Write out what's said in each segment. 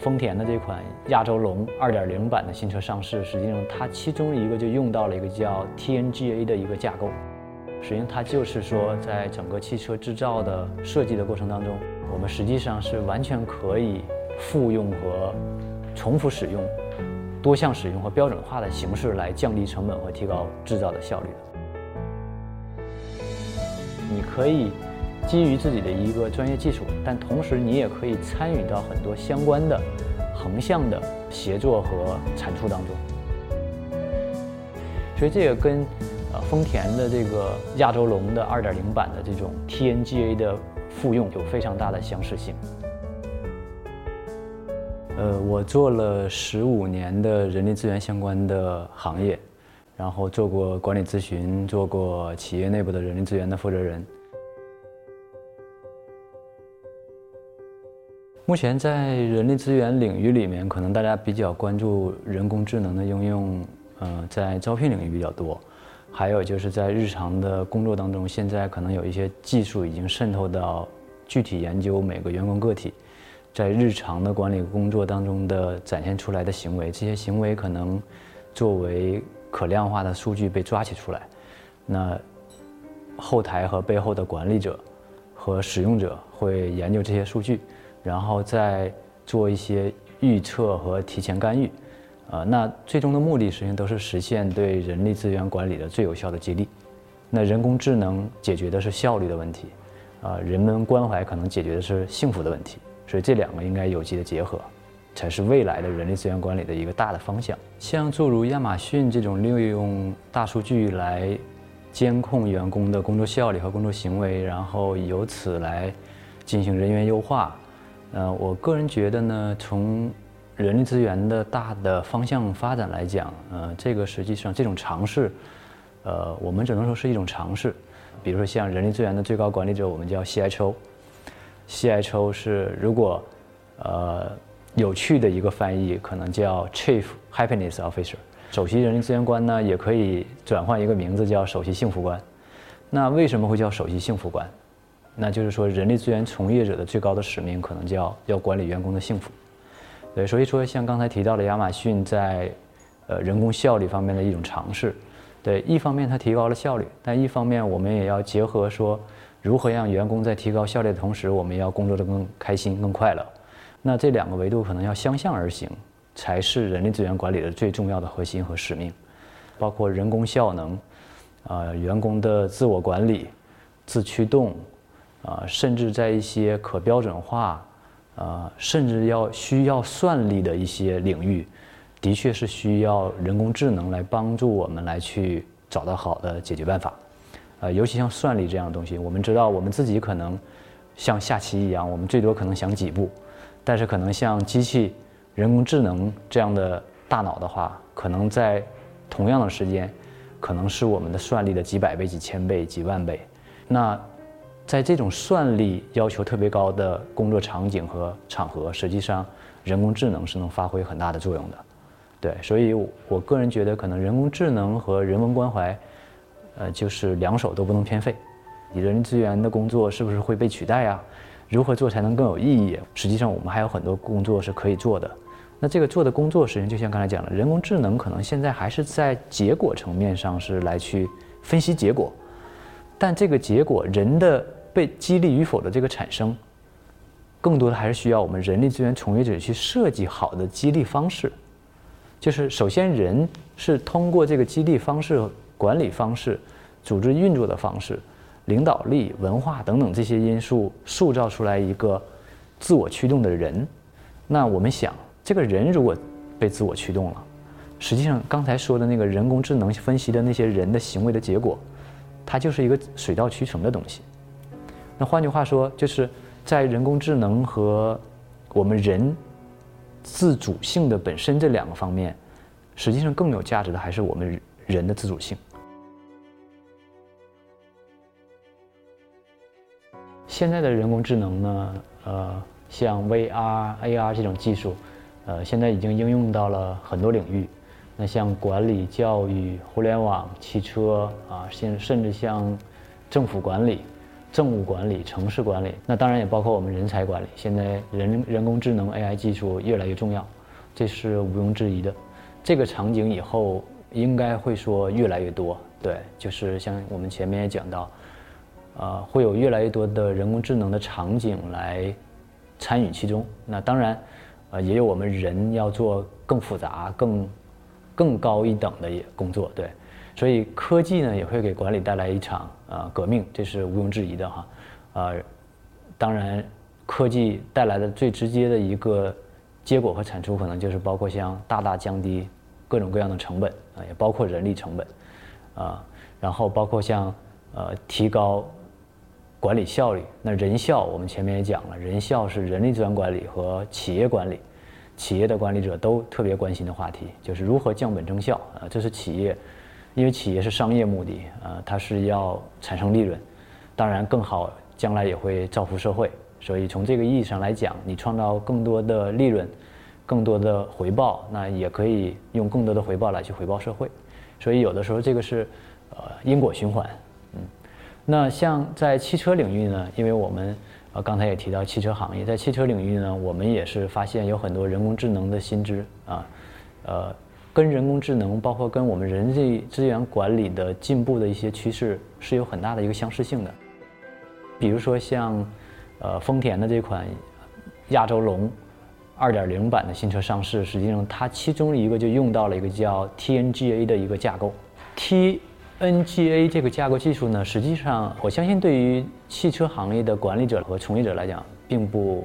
丰田的这款亚洲龙2.0版的新车上市，实际上它其中一个就用到了一个叫 TNGA 的一个架构。实际上它就是说，在整个汽车制造的设计的过程当中，我们实际上是完全可以复用和重复使用、多项使用和标准化的形式来降低成本和提高制造的效率的。你可以。基于自己的一个专业技术，但同时你也可以参与到很多相关的横向的协作和产出当中。所以这个跟呃丰田的这个亚洲龙的2.0版的这种 TNGA 的复用有非常大的相似性。呃，我做了十五年的人力资源相关的行业，然后做过管理咨询，做过企业内部的人力资源的负责人。目前在人力资源领域里面，可能大家比较关注人工智能的应用，呃，在招聘领域比较多，还有就是在日常的工作当中，现在可能有一些技术已经渗透到具体研究每个员工个体，在日常的管理工作当中的展现出来的行为，这些行为可能作为可量化的数据被抓取出来，那后台和背后的管理者和使用者会研究这些数据。然后再做一些预测和提前干预，呃，那最终的目的实际上都是实现对人力资源管理的最有效的激励。那人工智能解决的是效率的问题，啊，人文关怀可能解决的是幸福的问题。所以这两个应该有机的结合，才是未来的人力资源管理的一个大的方向。像诸如亚马逊这种利用大数据来监控员工的工作效率和工作行为，然后由此来进行人员优化。呃，我个人觉得呢，从人力资源的大的方向发展来讲，呃，这个实际上这种尝试，呃，我们只能说是一种尝试。比如说像人力资源的最高管理者，我们叫 CHO，CHO 是如果呃有趣的一个翻译，可能叫 Chief Happiness Officer。首席人力资源官呢，也可以转换一个名字叫首席幸福官。那为什么会叫首席幸福官？那就是说，人力资源从业者的最高的使命可能叫要管理员工的幸福。对，所以说像刚才提到的亚马逊在呃人工效率方面的一种尝试，对，一方面它提高了效率，但一方面我们也要结合说，如何让员工在提高效率的同时，我们要工作的更开心、更快乐。那这两个维度可能要相向而行，才是人力资源管理的最重要的核心和使命，包括人工效能，啊，员工的自我管理、自驱动。啊，甚至在一些可标准化，啊，甚至要需要算力的一些领域，的确是需要人工智能来帮助我们来去找到好的解决办法。啊，尤其像算力这样的东西，我们知道我们自己可能像下棋一样，我们最多可能想几步，但是可能像机器、人工智能这样的大脑的话，可能在同样的时间，可能是我们的算力的几百倍、几千倍、几万倍。那在这种算力要求特别高的工作场景和场合，实际上人工智能是能发挥很大的作用的。对，所以我个人觉得，可能人工智能和人文关怀，呃，就是两手都不能偏废。你人力资源的工作是不是会被取代啊？如何做才能更有意义？实际上，我们还有很多工作是可以做的。那这个做的工作，实际上就像刚才讲的，人工智能可能现在还是在结果层面上是来去分析结果，但这个结果人的。被激励与否的这个产生，更多的还是需要我们人力资源从业者去设计好的激励方式。就是首先，人是通过这个激励方式、管理方式、组织运作的方式、领导力、文化等等这些因素，塑造出来一个自我驱动的人。那我们想，这个人如果被自我驱动了，实际上刚才说的那个人工智能分析的那些人的行为的结果，它就是一个水到渠成的东西。那换句话说，就是在人工智能和我们人自主性的本身这两个方面，实际上更有价值的还是我们人的自主性。现在的人工智能呢，呃，像 VR、AR 这种技术，呃，现在已经应用到了很多领域。那像管理、教育、互联网、汽车啊，现甚至像政府管理。政务管理、城市管理，那当然也包括我们人才管理。现在人人工智能 AI 技术越来越重要，这是毋庸置疑的。这个场景以后应该会说越来越多，对，就是像我们前面也讲到，呃，会有越来越多的人工智能的场景来参与其中。那当然，呃，也有我们人要做更复杂、更更高一等的工作，对。所以科技呢也会给管理带来一场呃革命，这是毋庸置疑的哈。呃，当然，科技带来的最直接的一个结果和产出，可能就是包括像大大降低各种各样的成本啊，也包括人力成本啊，然后包括像呃提高管理效率。那人效我们前面也讲了，人效是人力资源管理和企业管理，企业的管理者都特别关心的话题，就是如何降本增效啊，这是企业。因为企业是商业目的，呃，它是要产生利润，当然更好，将来也会造福社会。所以从这个意义上来讲，你创造更多的利润，更多的回报，那也可以用更多的回报来去回报社会。所以有的时候这个是，呃，因果循环。嗯，那像在汽车领域呢，因为我们呃刚才也提到汽车行业，在汽车领域呢，我们也是发现有很多人工智能的新知啊，呃。跟人工智能，包括跟我们人力资源管理的进步的一些趋势，是有很大的一个相似性的。比如说像，呃，丰田的这款亚洲龙2.0版的新车上市，实际上它其中一个就用到了一个叫 TNGA 的一个架构。TNGA 这个架构技术呢，实际上我相信对于汽车行业的管理者和从业者来讲，并不。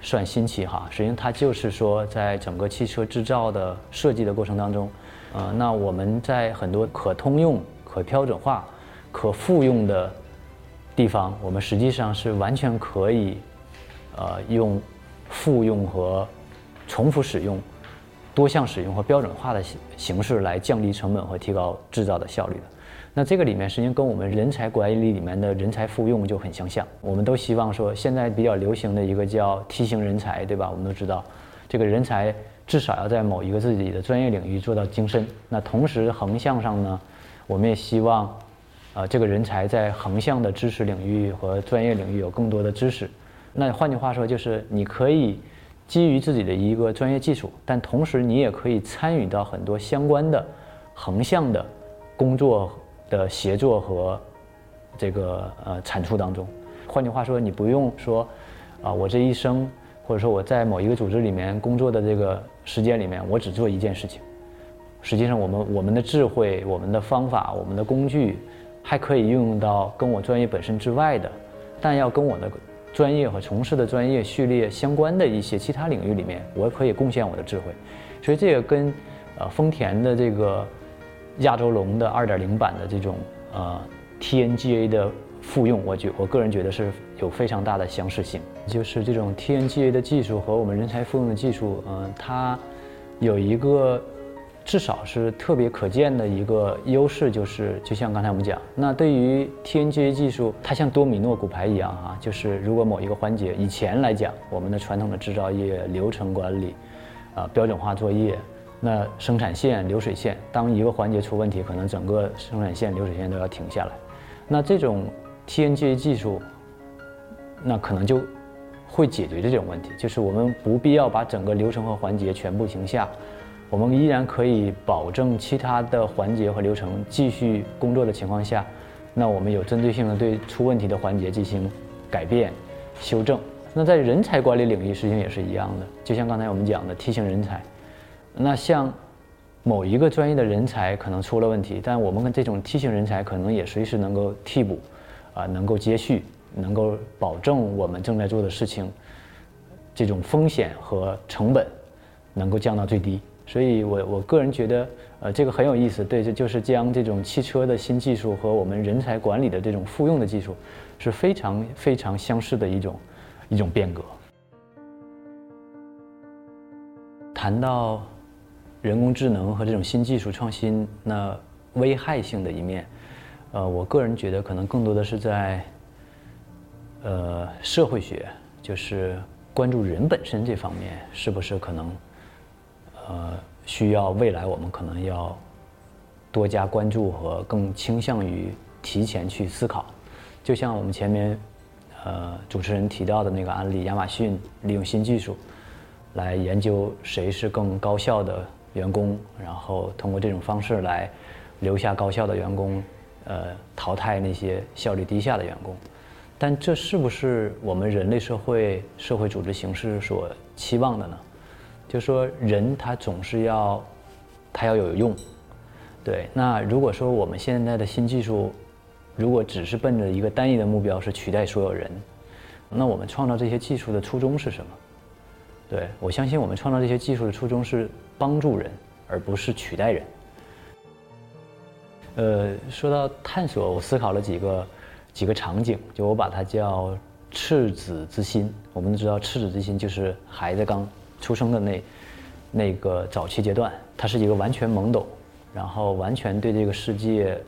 算新奇哈，实际上它就是说，在整个汽车制造的设计的过程当中，呃，那我们在很多可通用、可标准化、可复用的地方，我们实际上是完全可以，呃，用复用和重复使用、多项使用和标准化的形形式来降低成本和提高制造的效率的。那这个里面实际上跟我们人才管理里面的人才复用就很相像。我们都希望说，现在比较流行的一个叫梯形人才，对吧？我们都知道，这个人才至少要在某一个自己的专业领域做到精深。那同时横向上呢，我们也希望，呃，这个人才在横向的知识领域和专业领域有更多的知识。那换句话说，就是你可以基于自己的一个专业技术，但同时你也可以参与到很多相关的横向的工作。的协作和这个呃产出当中，换句话说，你不用说啊，我这一生或者说我在某一个组织里面工作的这个时间里面，我只做一件事情。实际上，我们我们的智慧、我们的方法、我们的工具，还可以运用到跟我专业本身之外的，但要跟我的专业和从事的专业序列相关的一些其他领域里面，我可以贡献我的智慧。所以这个跟呃丰田的这个。亚洲龙的二点零版的这种呃 TNGA 的复用，我觉我个人觉得是有非常大的相似性。就是这种 TNGA 的技术和我们人才复用的技术，嗯，它有一个至少是特别可见的一个优势，就是就像刚才我们讲，那对于 TNGA 技术，它像多米诺骨牌一样哈，就是如果某一个环节以前来讲，我们的传统的制造业流程管理，啊标准化作业。那生产线、流水线，当一个环节出问题，可能整个生产线、流水线都要停下来。那这种 TNGA 技术，那可能就会解决这种问题，就是我们不必要把整个流程和环节全部停下，我们依然可以保证其他的环节和流程继续工作的情况下，那我们有针对性的对出问题的环节进行改变、修正。那在人才管理领域，实际上也是一样的，就像刚才我们讲的 T 型人才。那像某一个专业的人才可能出了问题，但我们跟这种梯形人才可能也随时能够替补，啊，能够接续，能够保证我们正在做的事情这种风险和成本能够降到最低。所以我我个人觉得，呃，这个很有意思。对，这就是将这种汽车的新技术和我们人才管理的这种复用的技术是非常非常相似的一种一种变革。谈到。人工智能和这种新技术创新，那危害性的一面，呃，我个人觉得可能更多的是在，呃，社会学，就是关注人本身这方面，是不是可能，呃，需要未来我们可能要多加关注和更倾向于提前去思考，就像我们前面，呃，主持人提到的那个案例，亚马逊利用新技术，来研究谁是更高效的员工，然后通过这种方式来留下高效的员工，呃，淘汰那些效率低下的员工。但这是不是我们人类社会社会组织形式所期望的呢？就说人他总是要，他要有用。对，那如果说我们现在的新技术，如果只是奔着一个单一的目标是取代所有人，那我们创造这些技术的初衷是什么？对我相信我们创造这些技术的初衷是帮助人，而不是取代人。呃，说到探索，我思考了几个几个场景，就我把它叫赤子之心。我们知道，赤子之心就是孩子刚出生的那那个早期阶段，它是一个完全懵懂。然后完全对这个世界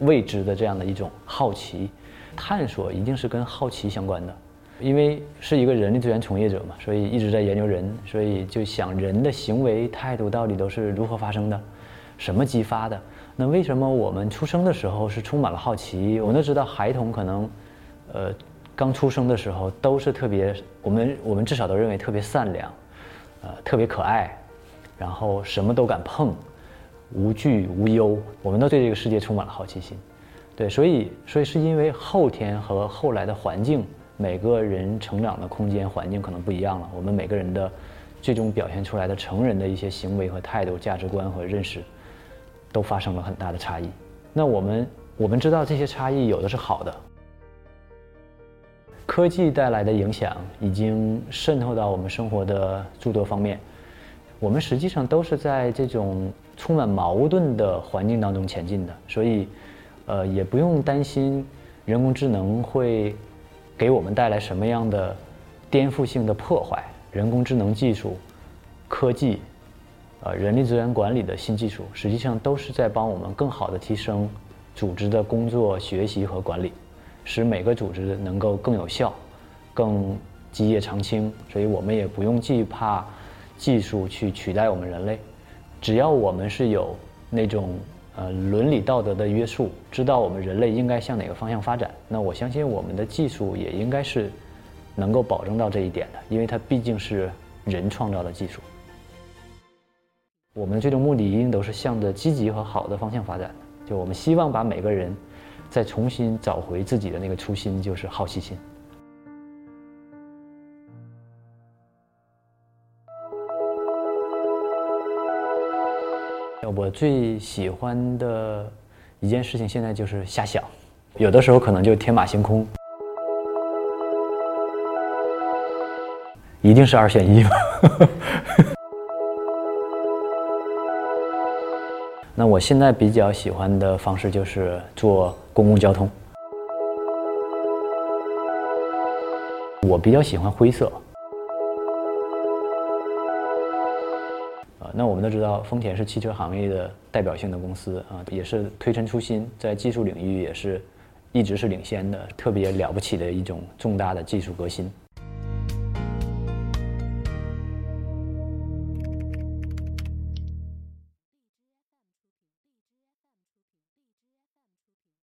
未知的这样的一种好奇探索，一定是跟好奇相关的。因为是一个人力资源从业者嘛，所以一直在研究人，所以就想人的行为态度到底都是如何发生的，什么激发的？那为什么我们出生的时候是充满了好奇？我们都知道，孩童可能呃刚出生的时候都是特别，我们我们至少都认为特别善良，呃特别可爱，然后什么都敢碰。无惧无忧，我们都对这个世界充满了好奇心，对，所以，所以是因为后天和后来的环境，每个人成长的空间环境可能不一样了，我们每个人的最终表现出来的成人的一些行为和态度、价值观和认识，都发生了很大的差异。那我们我们知道这些差异有的是好的，科技带来的影响已经渗透到我们生活的诸多方面。我们实际上都是在这种充满矛盾的环境当中前进的，所以，呃，也不用担心人工智能会给我们带来什么样的颠覆性的破坏。人工智能技术、科技、呃，人力资源管理的新技术，实际上都是在帮我们更好的提升组织的工作、学习和管理，使每个组织能够更有效、更基业长青。所以我们也不用惧怕。技术去取代我们人类，只要我们是有那种呃伦理道德的约束，知道我们人类应该向哪个方向发展，那我相信我们的技术也应该是能够保证到这一点的，因为它毕竟是人创造的技术。我们的最终目的一定都是向着积极和好的方向发展的，就我们希望把每个人再重新找回自己的那个初心，就是好奇心。我最喜欢的一件事情，现在就是瞎想，有的时候可能就天马行空，一定是二选一吗？那我现在比较喜欢的方式就是坐公共交通，我比较喜欢灰色。那我们都知道，丰田是汽车行业的代表性的公司啊，也是推陈出新，在技术领域也是一直是领先的，特别了不起的一种重大的技术革新。